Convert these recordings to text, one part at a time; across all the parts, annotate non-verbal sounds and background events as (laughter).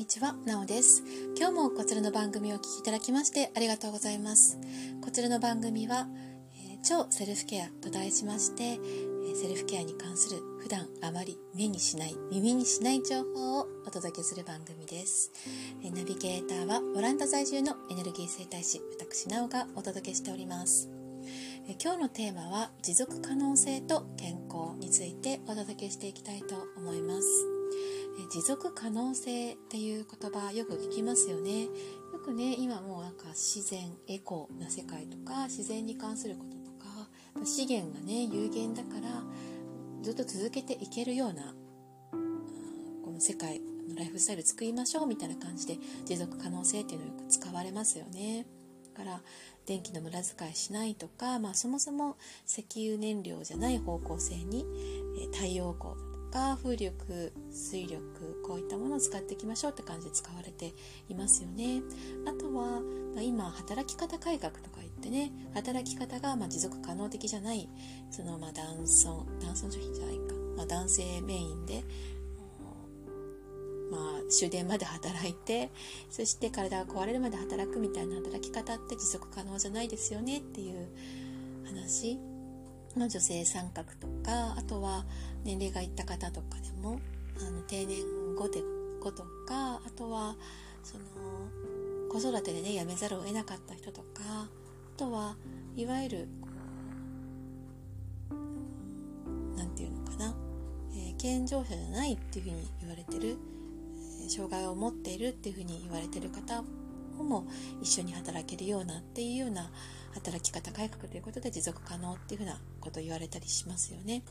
にちは、なおです。今日もこちらの番組をお聴きいただきましてありがとうございます。こちらの番組は、えー、超セルフケアと題しまして、えー、セルフケアに関する普段あまり目にしない、耳にしない情報をお届けする番組です。えー、ナビゲーターはオランダ在住のエネルギー生態師、私なおがお届けしております。え今日のテーマは持続可能性と健康についてお届けしていきたいと思います。持続可能性っていう言葉よく聞きますよね。よくね今もうなんか自然エコな世界とか自然に関することとか資源がね有限だからずっと続けていけるような、この世界のライフスタイル作りましょうみたいな感じで持続可能性っていうのよく使われますよね。だから電気の無駄遣いしないとか、まあ、そもそも石油燃料じゃない方向性に、太陽光か風力水力こういったものを使っていきましょうって感じで使われていますよね。あとは、まあ、今働き方改革とか言ってね働き方がま持続可能的じゃないそのまあ男尊男尊女卑じゃないか、まあ、男性メインでまあ、終電まで働いてそして体が壊れるまで働くみたいな働き方って持続可能じゃないですよねっていう話。の女性参画とかあとは年齢がいった方とかでもあの定年後で後とかあとはその子育てでね辞めざるを得なかった人とかあとはいわゆる何て言うのかな、えー、健常者じゃないっていうふうに言われてる障害を持っているっていうふうに言われてる方も一緒に働けるようなっていうような働き方改革ということで持続可能っていうふうなことを言われたりしますよね。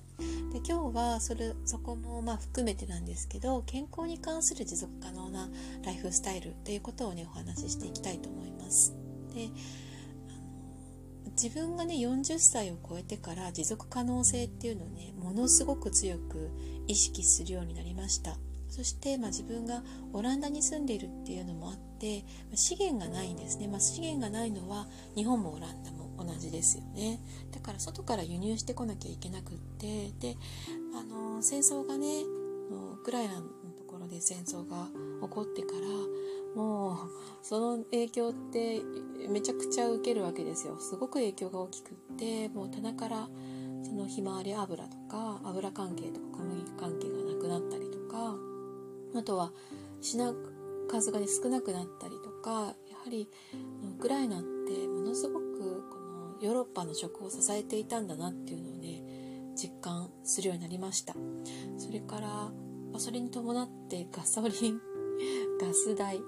で今日はそれそこもまあ含めてなんですけど健康に関する持続可能なライフスタイルということをねお話ししていきたいと思います。で自分がね40歳を超えてから持続可能性っていうのをねものすごく強く意識するようになりました。そして、まあ、自分がオランダに住んでいるっていうのもあって資源がないんですね、まあ、資源がないのは日本もオランダも同じですよね。だから外から輸入してこなきゃいけなくってであの戦争がねウクライナのところで戦争が起こってからもうその影響ってめちゃくちゃ受けるわけですよ。すごく影響が大きくってもう棚からそのひまわり油とか油関係とか小麦関係がなくなったりとかあとは品数が、ね、少なくなったりとかやはりウクライナってものすごくこのヨーロッパの食を支えていたんだなっていうのをね実感するようになりました。それから、ま、それに伴ってガソリン (laughs) ガス代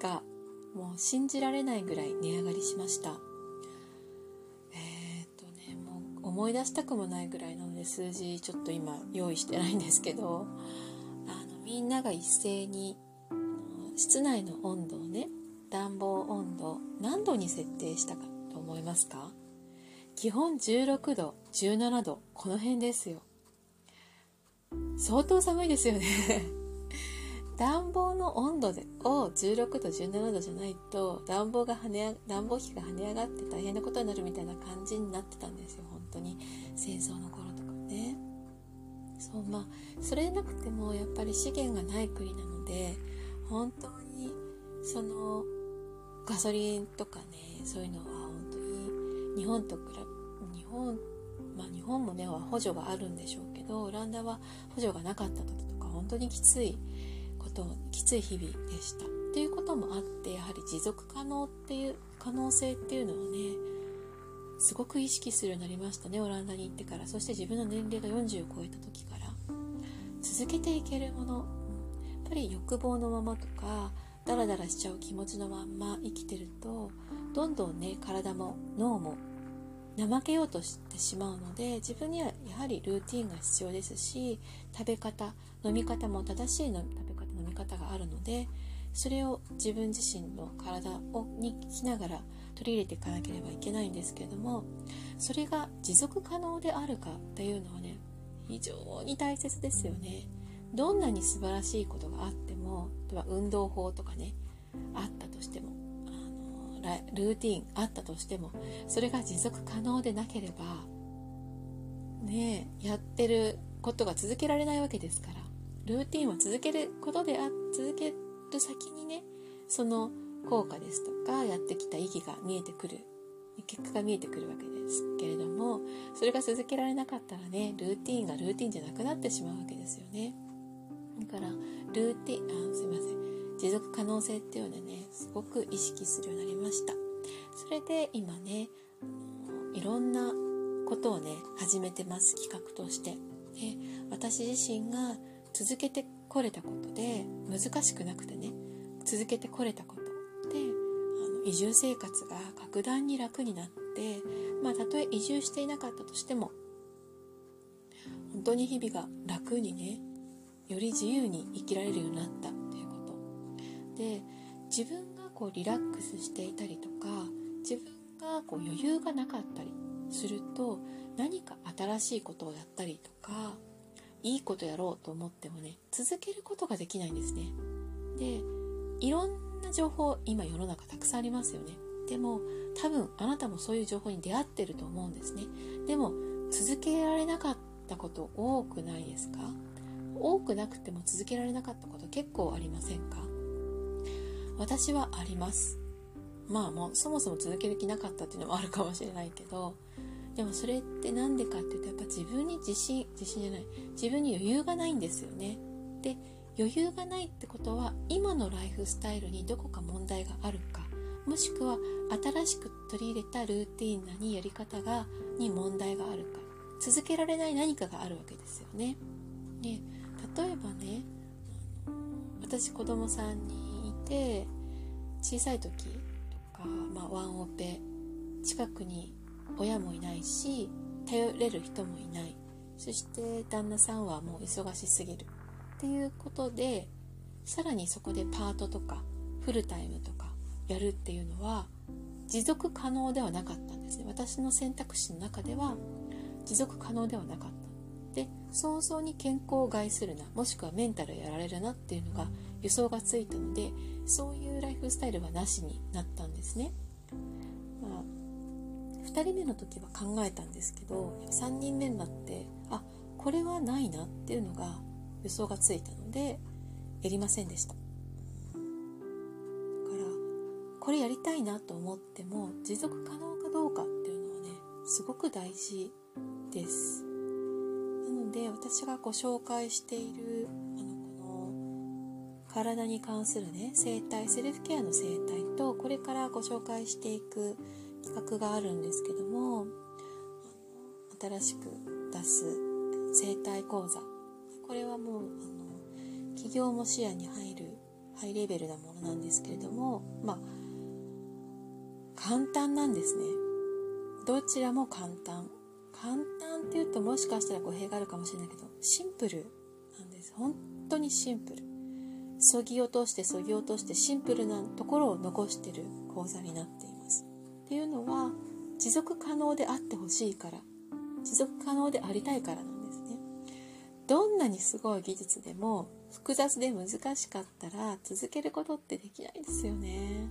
がもう信じられないぐらい値上がりしました。えー、っとねもう思い出したくもないぐらいなので数字ちょっと今用意してないんですけどあのみんなが一斉に室内の温度をね暖房温度何度に設定したかと思いますか？基本16度17度この辺ですよ。相当寒いですよね。(laughs) 暖房の温度でを16度17度じゃないと暖房が跳ね暖房費が跳ね上がって大変なことになるみたいな感じになってたんですよ本当に。戦争の頃とかね。そうまあそれなくてもやっぱり資源がない国なので本当にそのガソリンとかねそういうのは本当に日本と比べ日本まあ日本もねは補助があるんでしょうけどオランダは補助がなかった時とか本当にきついこときつい日々でした。っていうこともあってやはり持続可能っていう可能性っていうのをねすごく意識するようになりましたねオランダに行ってから。そして自分の年齢が40を超えた時から。続けていけるものぱり欲望のままとかダラダラしちゃう気持ちのまんま生きてるとどんどんね体も脳も怠けようとしてしまうので自分にはやはりルーティンが必要ですし食べ方飲み方も正しいの食べ方飲み方があるのでそれを自分自身の体をにしながら取り入れていかなければいけないんですけれどもそれが持続可能であるかというのはね非常に大切ですよね。どんなに素晴らしいことがあっても例えば運動法とかねあったとしてもあのルーティンあったとしてもそれが持続可能でなければねやってることが続けられないわけですからルーティンを続けることであ続けと先にねその効果ですとかやってきた意義が見えてくる結果が見えてくるわけですけれどもそれが続けられなかったらねルーティンがルーティンじゃなくなってしまうわけですよね。だからルーティンあすいません。持続可能性っていうのはねすごく意識するようになりました。それで今ねいろんなことをね始めてます企画として。で私自身が続けてこれたことで難しくなくてね続けてこれたこと。であの移住生活が格段に楽になってまあたとえ移住していなかったとしても本当に日々が楽にねより自由に生きられるようになった。っていうこと。で自分がこうリラックスしていたりとか自分がこう余裕がなかったりすると何か新しいことをやったりとかいいことやろうと思ってもね続けることができないんですね。でいろんな情報今世の中たくさんありますよね。でも多分あなたもそういう情報に出会ってると思うんですね。でも続けられなかったこと多くないですか？多くなくても続けられなかったこと結構ありませんか？私はあります。まあもうそもそも続ける気なかったっていうのもあるかもしれないけどでもそれって何でかっていうとやっぱ自分に自信自信じゃない。自分に余裕がないんですよね。で余裕がないってことは今のライフスタイルにどこか問題があるか。もしくは新しく取り入れたルーティンなにやり方がに問題があるか。続けられない何かがあるわけですよね。で例えばね私子供さんにいて小さい時とか、まあ、ワンオペ近くに親もいないし頼れる人もいない。そして旦那さんはもう忙しすぎる。っていうことでさらにそこでパートとかフルタイムとかやるっていうのは持続可能ではなかったんですね。私の選択肢の中では持続可能ではなかった。で早々に健康を害するなもしくはメンタルやられるなっていうのが予想がついたのでそういうライフスタイルはなしになったんですね。まあ2人目の時は考えたんですけど3人目になってあこれはないなっていうのが予想がついたのでやりませんでした。だからこれやりたいなと思っても持続可能かどうかっていうのはねすごく大事です。で私がご紹介しているあのこの体に関するね生態セルフケアの生態とこれからご紹介していく企画があるんですけども新しく出す生態講座。これはもうあの企業も視野に入るハイレベルなものなんですけれどもまあ簡単なんですね。どちらも簡単。簡単っていうともしかしたら語弊があるかもしれないけどシンプルなんです。本当にシンプル。そぎ落としてそぎ落としてシンプルなところを残してる講座になっています。っていうのは持続可能であってほしいから。持続可能でありたいからなんですね。どんなにすごい技術でも複雑で難しかったら続けることってできないですよね。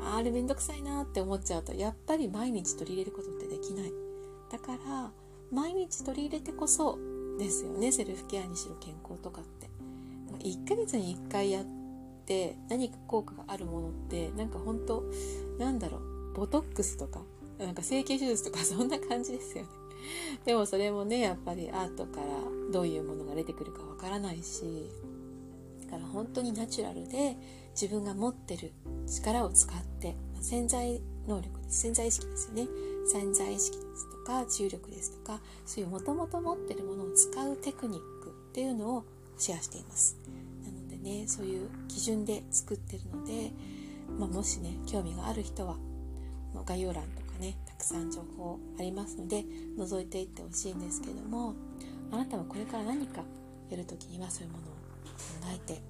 あれめんどくさいなって思っちゃうとやっぱり毎日取り入れることってできない。だから毎日取り入れてこそですよねセルフケアにしろ健康とかって1ヶ月に1回やって何か効果があるものってなんか本当なんだろうボトックスとか、なんか整形手術とかそんな感じですよね。でもそれもね、やっぱりアートからどういうものが出てくるかわからないし、だから本当にナチュラルで自分が持ってる力を使って、潜在能力。潜在意識ですよね。潜在意識ですとか、重力ですとか、そういうもともと持ってるものを使うテクニックっていうのをシェアしています。なのでね、そういう基準で作ってるので、まあ、もしね、興味がある人は概要欄とかねたくさん情報ありますので覗いていってほしいんですけどもあなたはこれから何かやるときにはそういうものを考えて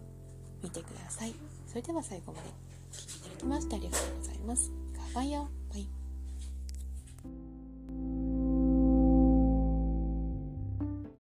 みてくださいそれでは最後までお聴きいただきましてありがとうございます。ガバイよ